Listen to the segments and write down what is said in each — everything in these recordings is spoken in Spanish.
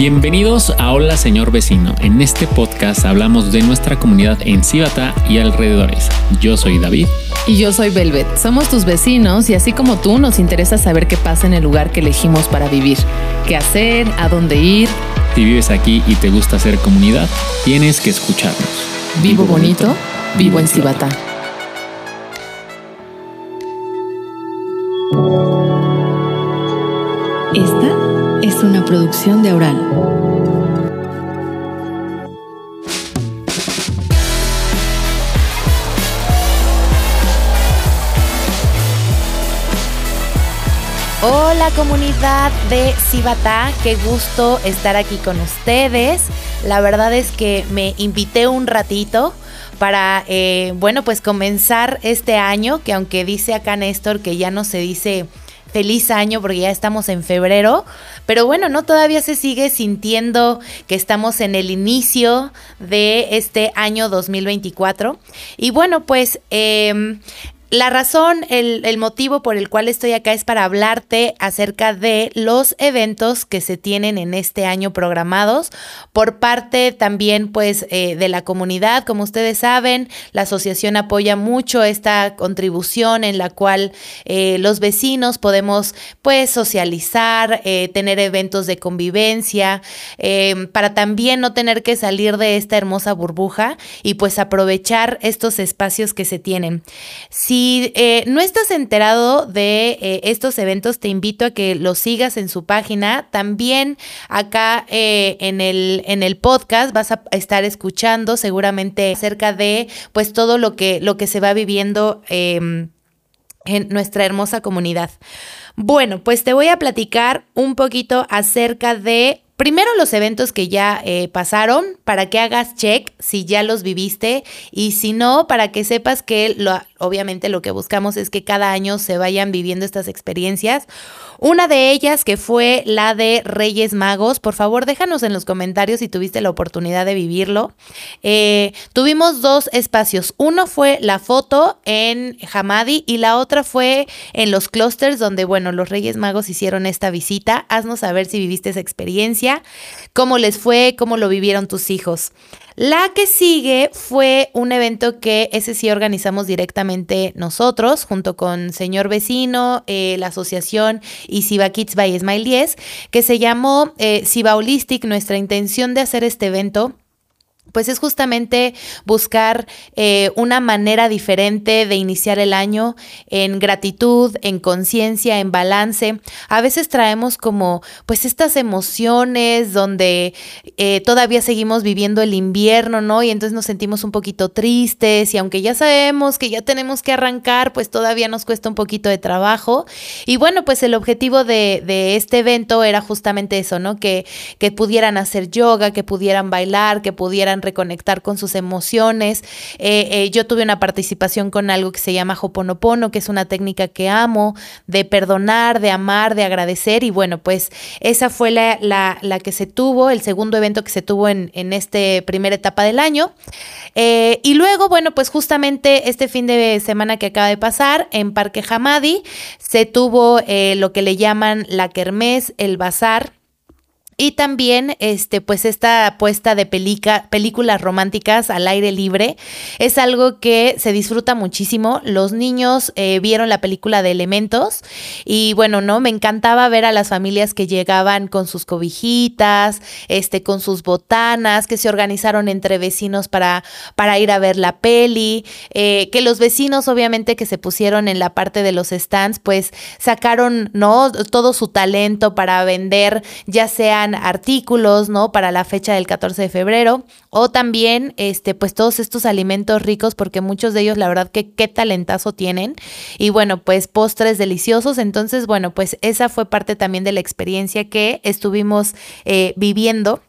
Bienvenidos a Hola Señor Vecino. En este podcast hablamos de nuestra comunidad en Cibata y alrededores. Yo soy David. Y yo soy Velvet. Somos tus vecinos y así como tú nos interesa saber qué pasa en el lugar que elegimos para vivir. ¿Qué hacer? ¿A dónde ir? Si vives aquí y te gusta hacer comunidad, tienes que escucharnos. Vivo bonito, vivo en Cibata. Producción de Aural. Hola comunidad de Cibata, qué gusto estar aquí con ustedes. La verdad es que me invité un ratito para, eh, bueno, pues comenzar este año, que aunque dice acá Néstor que ya no se dice feliz año porque ya estamos en febrero, pero bueno, no todavía se sigue sintiendo que estamos en el inicio de este año 2024. Y bueno, pues... Eh, la razón, el, motivo por el cual estoy acá es para hablarte acerca de los eventos que se tienen en este año programados por parte también pues eh, de la comunidad. Como ustedes saben, la asociación apoya mucho esta contribución en la cual eh, los vecinos podemos pues socializar, eh, tener eventos de convivencia, para también no tener que salir de esta hermosa burbuja y pues aprovechar estos espacios que se tienen. Si eh, no estás enterado de eh, estos eventos, te invito a que los sigas en su página. También acá eh, en, el, en el podcast vas a estar escuchando seguramente acerca de pues todo lo que, lo que se va viviendo em, en nuestra hermosa comunidad. Bueno, pues te voy a platicar un poquito acerca de Primero los eventos que ya pasaron para que hagas check si ya los viviste y si no, para que sepas que lo, obviamente lo que buscamos es que cada año se vayan viviendo estas experiencias. Una de ellas que fue la de Reyes Magos. Por favor, déjanos en los comentarios si tuviste la oportunidad de vivirlo. Eh, tuvimos dos espacios. Uno fue la foto en Hamadi y la otra fue en los clusters donde, bueno, los Reyes Magos hicieron esta visita. Haznos saber si viviste esa experiencia, cómo les fue, cómo lo vivieron tus hijos. La que sigue fue un evento que ese sí organizamos directamente nosotros, junto con Señor Vecino, eh, la asociación y Siba Kids by Smile 10, que se llamó eh, Siba Holistic. Nuestra intención de hacer este evento pues es justamente buscar eh, una manera diferente de iniciar el año en gratitud, en conciencia, en balance. A veces traemos como pues estas emociones donde eh, todavía seguimos viviendo el invierno, ¿no? Y entonces nos sentimos un poquito tristes y aunque ya sabemos que ya tenemos que arrancar, pues todavía nos cuesta un poquito de trabajo. Y bueno, pues el objetivo de, de este evento era justamente eso, ¿no? Que, que pudieran hacer yoga, que pudieran bailar, que pudieran reconectar con sus emociones. Eh, eh, yo tuve una participación con algo que se llama Hoponopono, que es una técnica que amo, de perdonar, de amar, de agradecer. Y bueno, pues esa fue la, la, que se tuvo, el segundo evento que se tuvo en, en esta primera etapa del año. Eh, y luego, bueno, pues justamente este fin de semana que acaba de pasar en Parque Hamadi se tuvo lo que le llaman la Kermés, el bazar y también, este, pues esta apuesta de películas románticas al aire libre es algo que se disfruta muchísimo. Los niños eh, vieron la película de Elementos y bueno, no, me encantaba ver a las familias que llegaban con sus cobijitas, este, con sus botanas, que se organizaron entre vecinos para, para ir a ver la peli, eh, que los vecinos obviamente que se pusieron en la parte de los stands, pues sacaron, ¿no? Todo su talento para vender, ya sean artículos, ¿no? Para la fecha del 14 de febrero o también, este, pues todos estos alimentos ricos porque muchos de ellos la verdad que qué talentazo tienen y bueno, pues postres deliciosos. Entonces, bueno, pues esa fue parte también de la experiencia que estuvimos eh, viviendo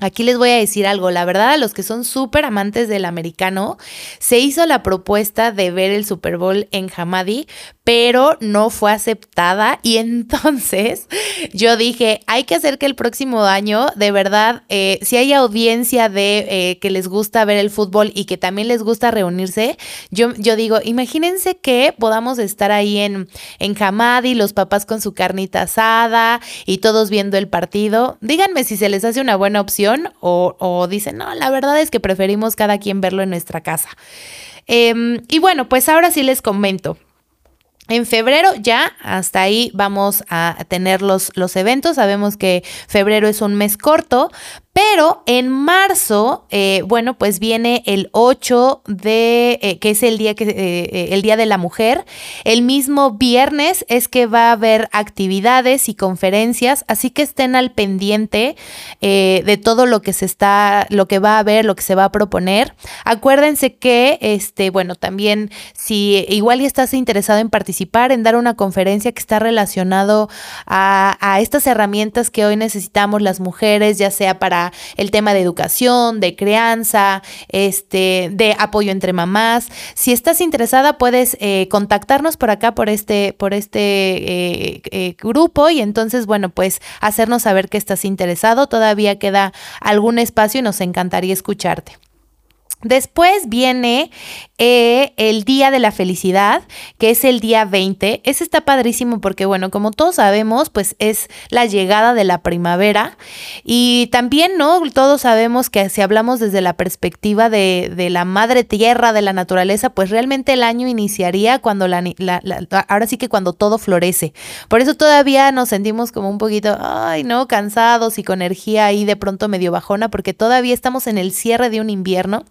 Aquí les voy a decir algo, la verdad a los que son súper amantes del americano, se hizo la propuesta de ver el Super Bowl en Hamadi, pero no fue aceptada y entonces yo dije, hay que hacer que el próximo año, de verdad, eh, si hay audiencia de eh, que les gusta ver el fútbol y que también les gusta reunirse, yo, yo digo, imagínense que podamos estar ahí en, en Hamadi, los papás con su carnita asada y todos viendo el partido. Díganme si se les hace una buena opción o, o dicen, no, la verdad es que preferimos cada quien verlo en nuestra casa. Em, y bueno, pues ahora sí les comento. En febrero ya, hasta ahí vamos a tener los, los eventos. Sabemos que febrero es un mes corto, pero en marzo, eh, bueno, pues viene el 8 de, eh, que es el día, que, eh, el día de la mujer. El mismo viernes es que va a haber actividades y conferencias, así que estén al pendiente de todo lo que se está, lo que va a haber, lo que se va a proponer. Acuérdense que, este, bueno, también si igual ya estás interesado en participar, en dar una conferencia que está relacionado a, a estas herramientas que hoy necesitamos las mujeres, ya sea para el tema de educación, de crianza, este, de apoyo entre mamás. Si estás interesada, puedes eh, contactarnos por acá, por este, por este eh, eh, grupo y entonces, bueno, pues hacernos saber que estás interesado. Todavía queda algún espacio y nos encantaría escucharte. Después viene eh, el Día de la Felicidad, que es el día 20. Ese está padrísimo porque, bueno, como todos sabemos, pues es la llegada de la primavera. Y también, ¿no? Todos sabemos que si hablamos desde la perspectiva de, de la madre tierra, de la naturaleza, pues realmente el año iniciaría cuando la, ahora sí que cuando todo florece. Por eso todavía nos sentimos como un poquito, ay, no, cansados y con energía ahí de pronto medio bajona, porque todavía estamos en el cierre de un invierno.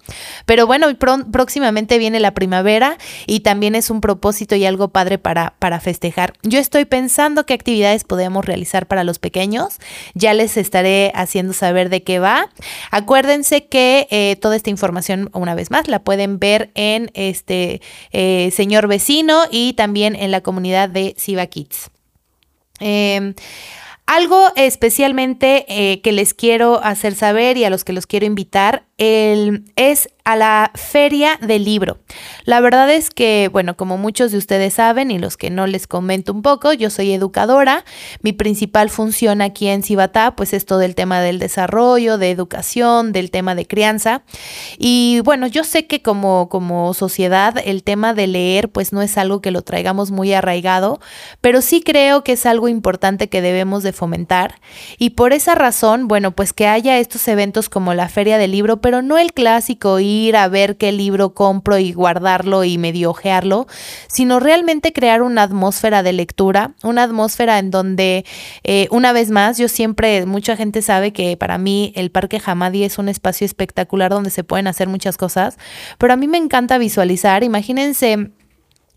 Pero bueno, próximamente viene la primavera y también es un propósito y algo padre para, para festejar. Yo estoy pensando qué actividades podemos realizar para los pequeños. Ya les estaré haciendo saber de qué va. Acuérdense que eh, toda esta información, una vez más, la pueden ver en este eh, señor vecino y también en la comunidad de Siva Kids. Em, algo especialmente eh, que les quiero hacer saber y a los que los quiero invitar es a la feria del libro. La verdad es que, bueno, como muchos de ustedes saben y los que no les comento un poco, yo soy educadora. Mi principal función aquí en Cibatá, pues es todo el tema del desarrollo, de educación, del tema de crianza. Y bueno, yo sé que como, como sociedad el tema de leer, pues no es algo que lo traigamos muy arraigado, pero sí creo que es algo importante que debemos de fomentar. Y por esa razón, bueno, pues que haya estos eventos como la feria del libro, pero no el clásico ir a ver qué libro compro y guardarlo y medio ojearlo, sino realmente crear una atmósfera de lectura, una atmósfera en donde, eh, una vez más, yo siempre, mucha gente sabe que para mí el Parque Hamadi es un espacio espectacular donde se pueden hacer muchas cosas, pero a mí me encanta visualizar, imagínense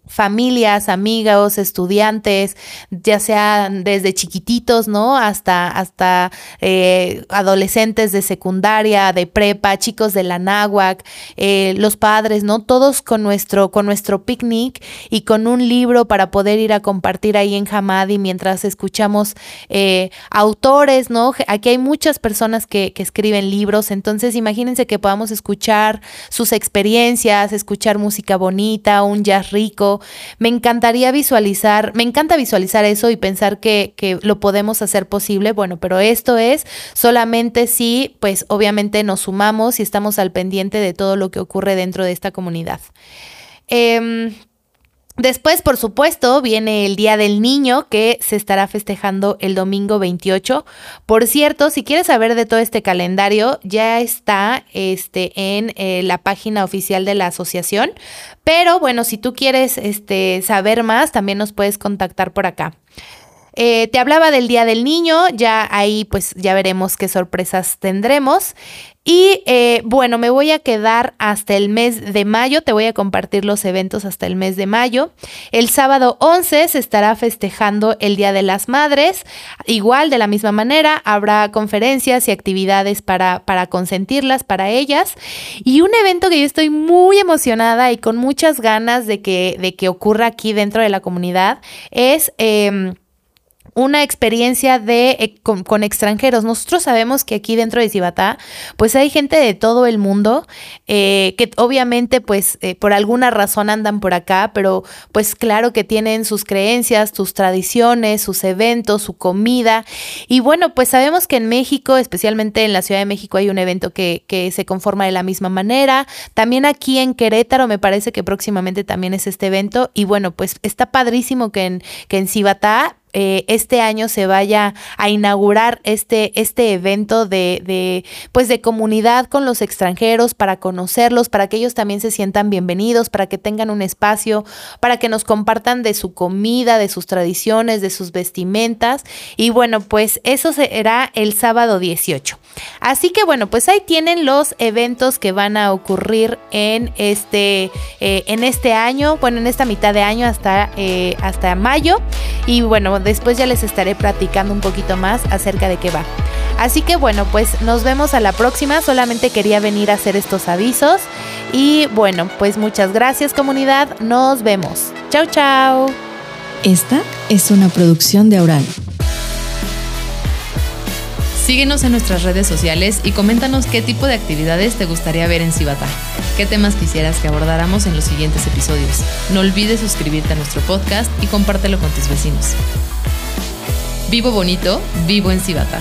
familias, amigos, estudiantes, ya sean desde chiquititos, ¿no? Hasta, hasta eh, adolescentes de secundaria, de prepa, chicos de la náhuac, eh, los padres, ¿no? Todos con nuestro, con nuestro picnic y con un libro para poder ir a compartir ahí en Hamadi mientras escuchamos eh, autores, ¿no? Aquí hay muchas personas que, que escriben libros, entonces imagínense que podamos escuchar sus experiencias, escuchar música bonita, un jazz rico, me encantaría visualizar, me encanta visualizar eso y pensar que, que lo podemos hacer posible. Bueno, pero esto es solamente si, pues obviamente nos sumamos y estamos al pendiente de todo lo que ocurre dentro de esta comunidad. Eh, Después, por supuesto, viene el Día del Niño que se estará festejando el domingo 28. Por cierto, si quieres saber de todo este calendario, ya está este, en eh, la página oficial de la asociación. Pero bueno, si tú quieres este, saber más, también nos puedes contactar por acá. Eh, te hablaba del Día del Niño, ya ahí pues ya veremos qué sorpresas tendremos. Y eh, bueno, me voy a quedar hasta el mes de mayo, te voy a compartir los eventos hasta el mes de mayo. El sábado 11 se estará festejando el Día de las Madres. Igual, de la misma manera, habrá conferencias y actividades para, para consentirlas, para ellas. Y un evento que yo estoy muy emocionada y con muchas ganas de que, de que ocurra aquí dentro de la comunidad es... Em, una experiencia de eh, con, extranjeros. Nosotros sabemos que aquí dentro de Cibatá, pues hay gente de todo el mundo eh, que obviamente, pues eh, por alguna razón andan por acá, pero pues claro que tienen sus creencias, sus tradiciones, sus eventos, su comida. Y bueno, pues sabemos que en México, especialmente en la Ciudad de México, hay un evento que, que se conforma de la misma manera. También aquí en Querétaro me parece que próximamente también es este evento. Y bueno, pues está padrísimo que en, que en Cibatá eh, este año se vaya a inaugurar este, este evento de, de, pues de comunidad con los extranjeros para conocerlos, para que ellos también se sientan bienvenidos, para que tengan un espacio, para que nos compartan de su comida, de sus tradiciones, de sus vestimentas. Y bueno, pues eso será el sábado 18. Así que bueno, pues ahí tienen los eventos que van a ocurrir en este, eh, en este año, bueno, en esta mitad de año hasta, eh, hasta mayo. Y bueno, después ya les estaré platicando un poquito más acerca de qué va. Así que bueno, pues nos vemos a la próxima. Solamente quería venir a hacer estos avisos. Y bueno, pues muchas gracias comunidad. Nos vemos. Chao, chao. Esta es una producción de Aural. Síguenos en nuestras redes sociales y coméntanos qué tipo de actividades te gustaría ver en Cibata. ¿Qué temas quisieras que abordáramos en los siguientes episodios? No olvides suscribirte a nuestro podcast y compártelo con tus vecinos. Vivo bonito, vivo en Cibata.